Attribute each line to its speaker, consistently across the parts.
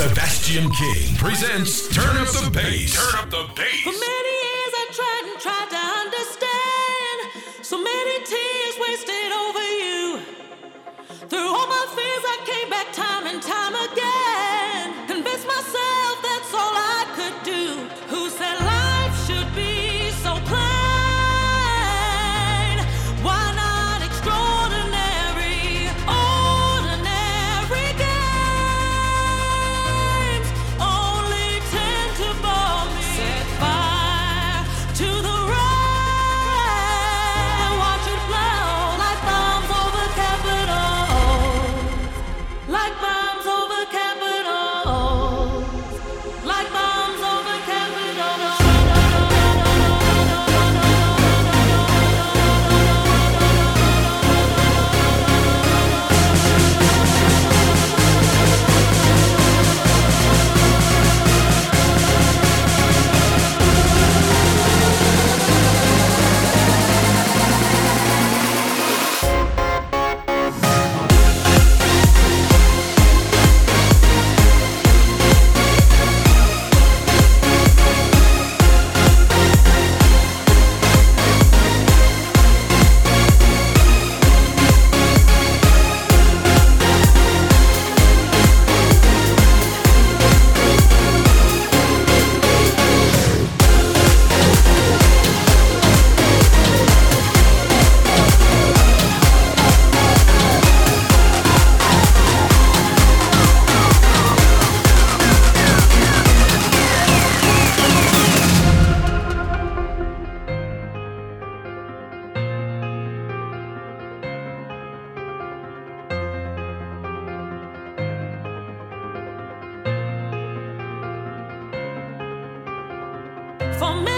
Speaker 1: Sebastian King presents Turn Up the Bass. Turn Up the Bass.
Speaker 2: For many years I tried and tried to understand. So many tears wasted over you. Through all my fears, I came back time and time again. for me.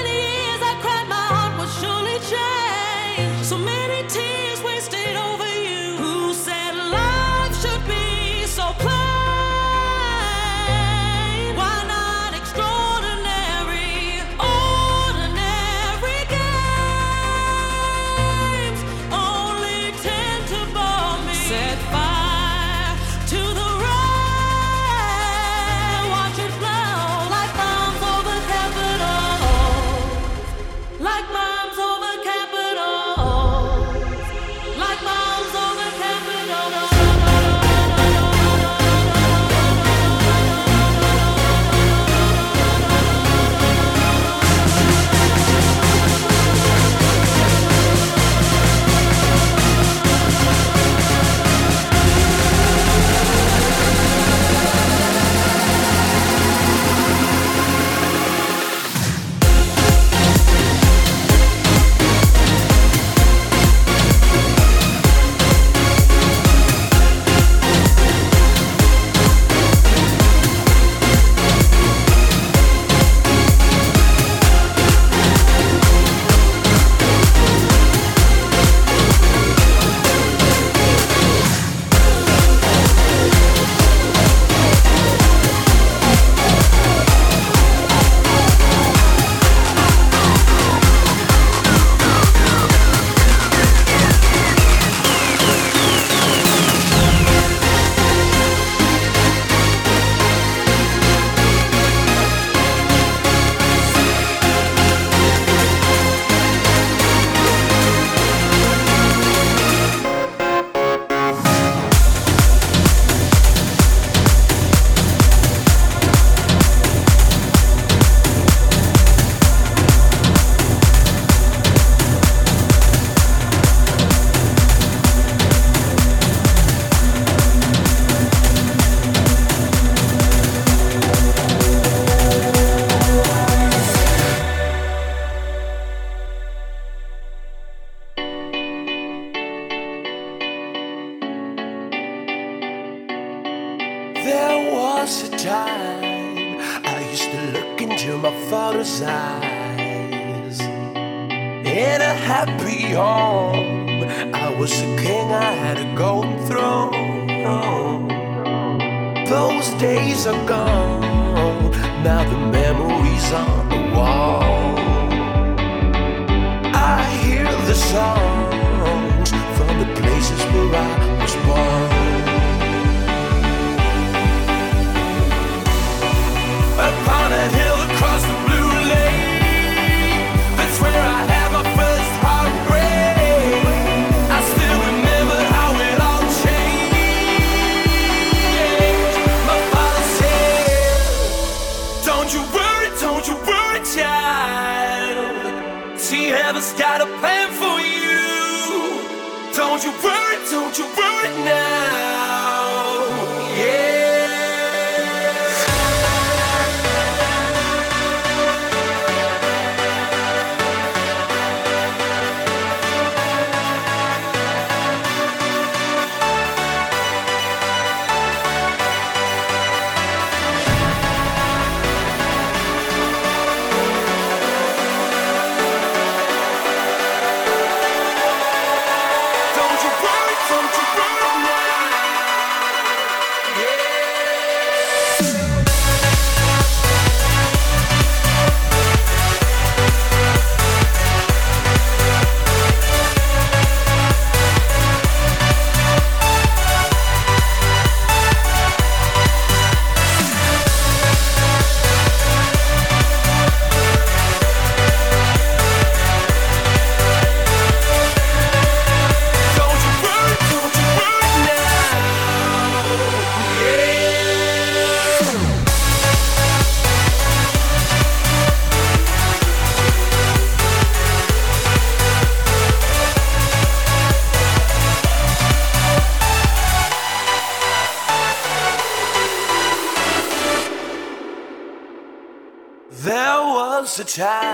Speaker 2: Don't you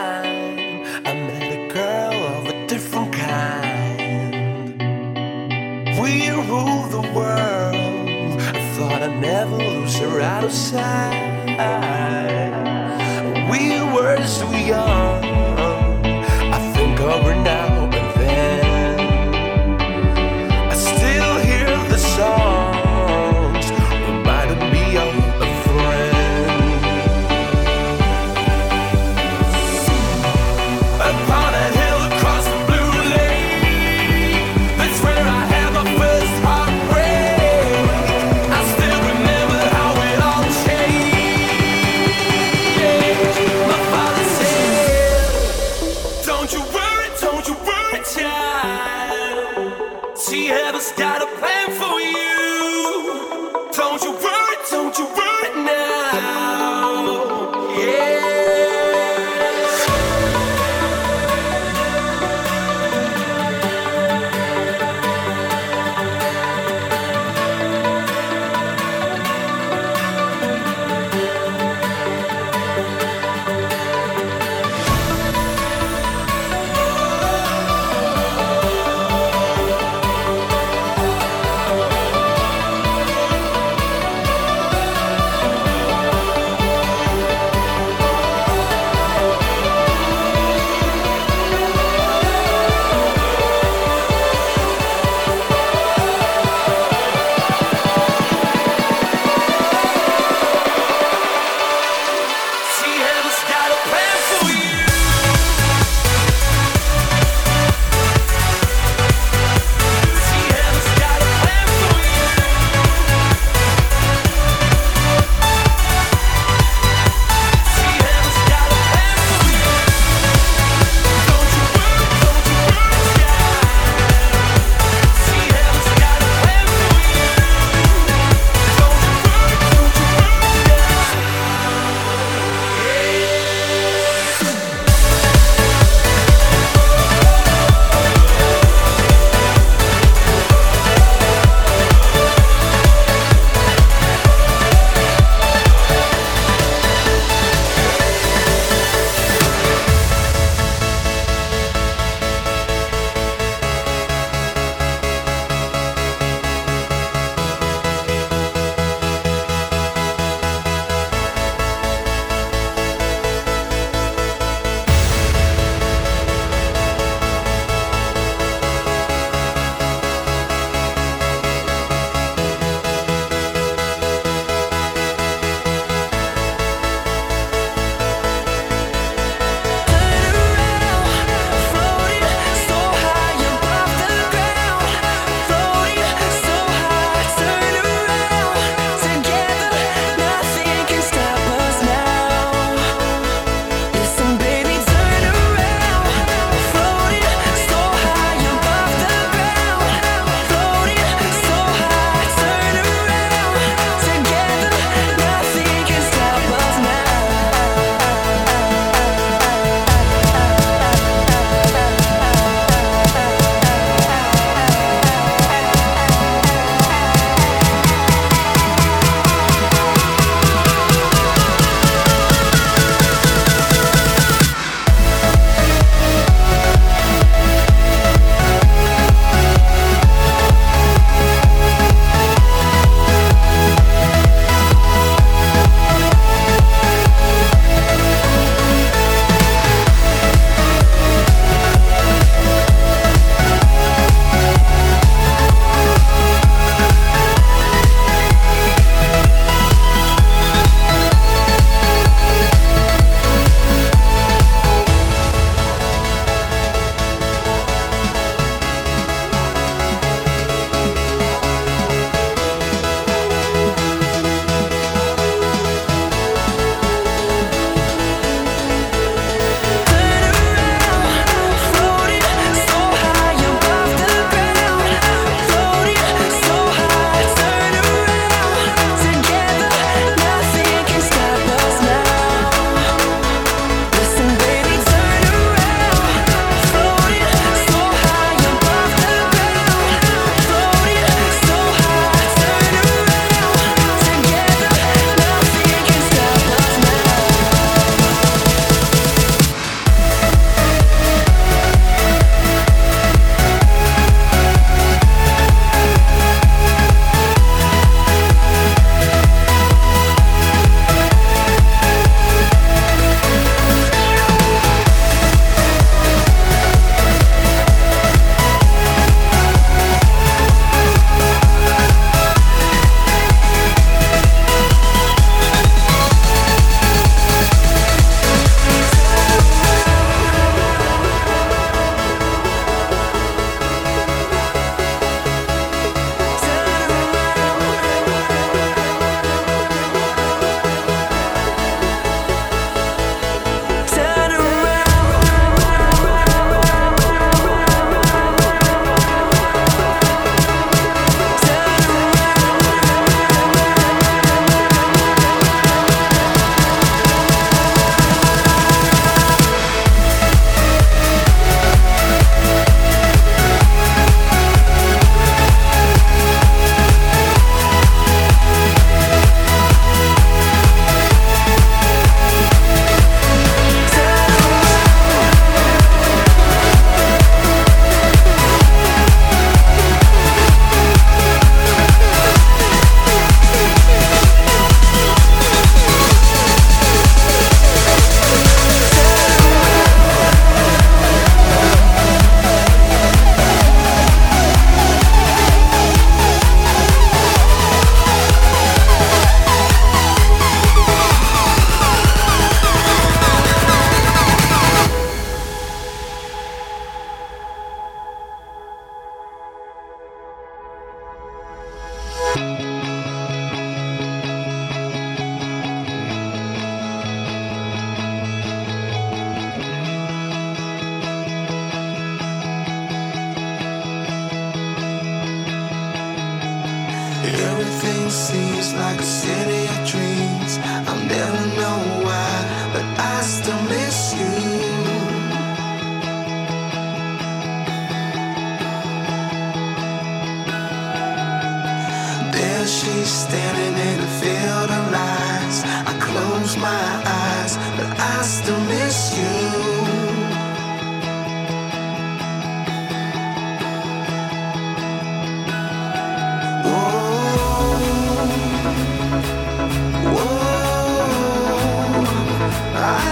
Speaker 2: she's standing in a field of lies. I close my eyes, but I still miss you.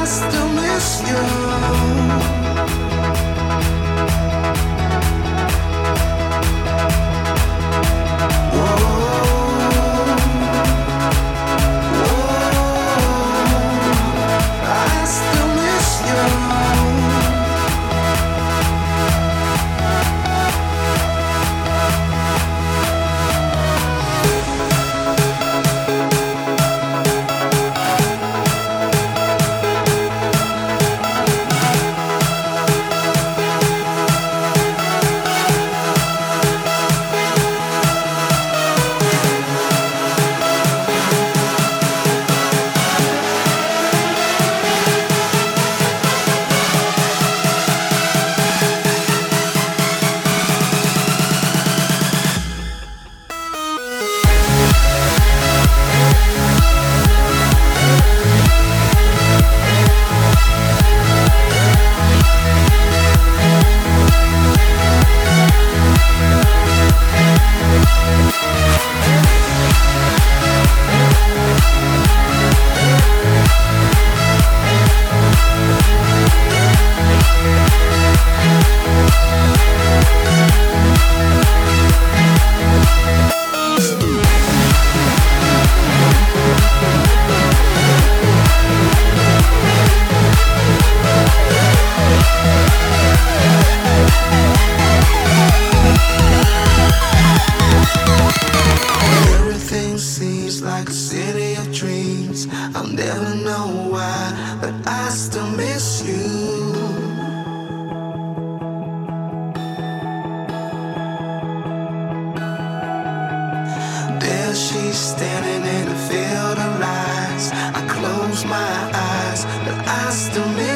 Speaker 2: still miss you. Seems like a city of dreams. I'll
Speaker 3: never know why, but I still miss you. There she's standing in a field of lies. I close my eyes, but I still miss. you.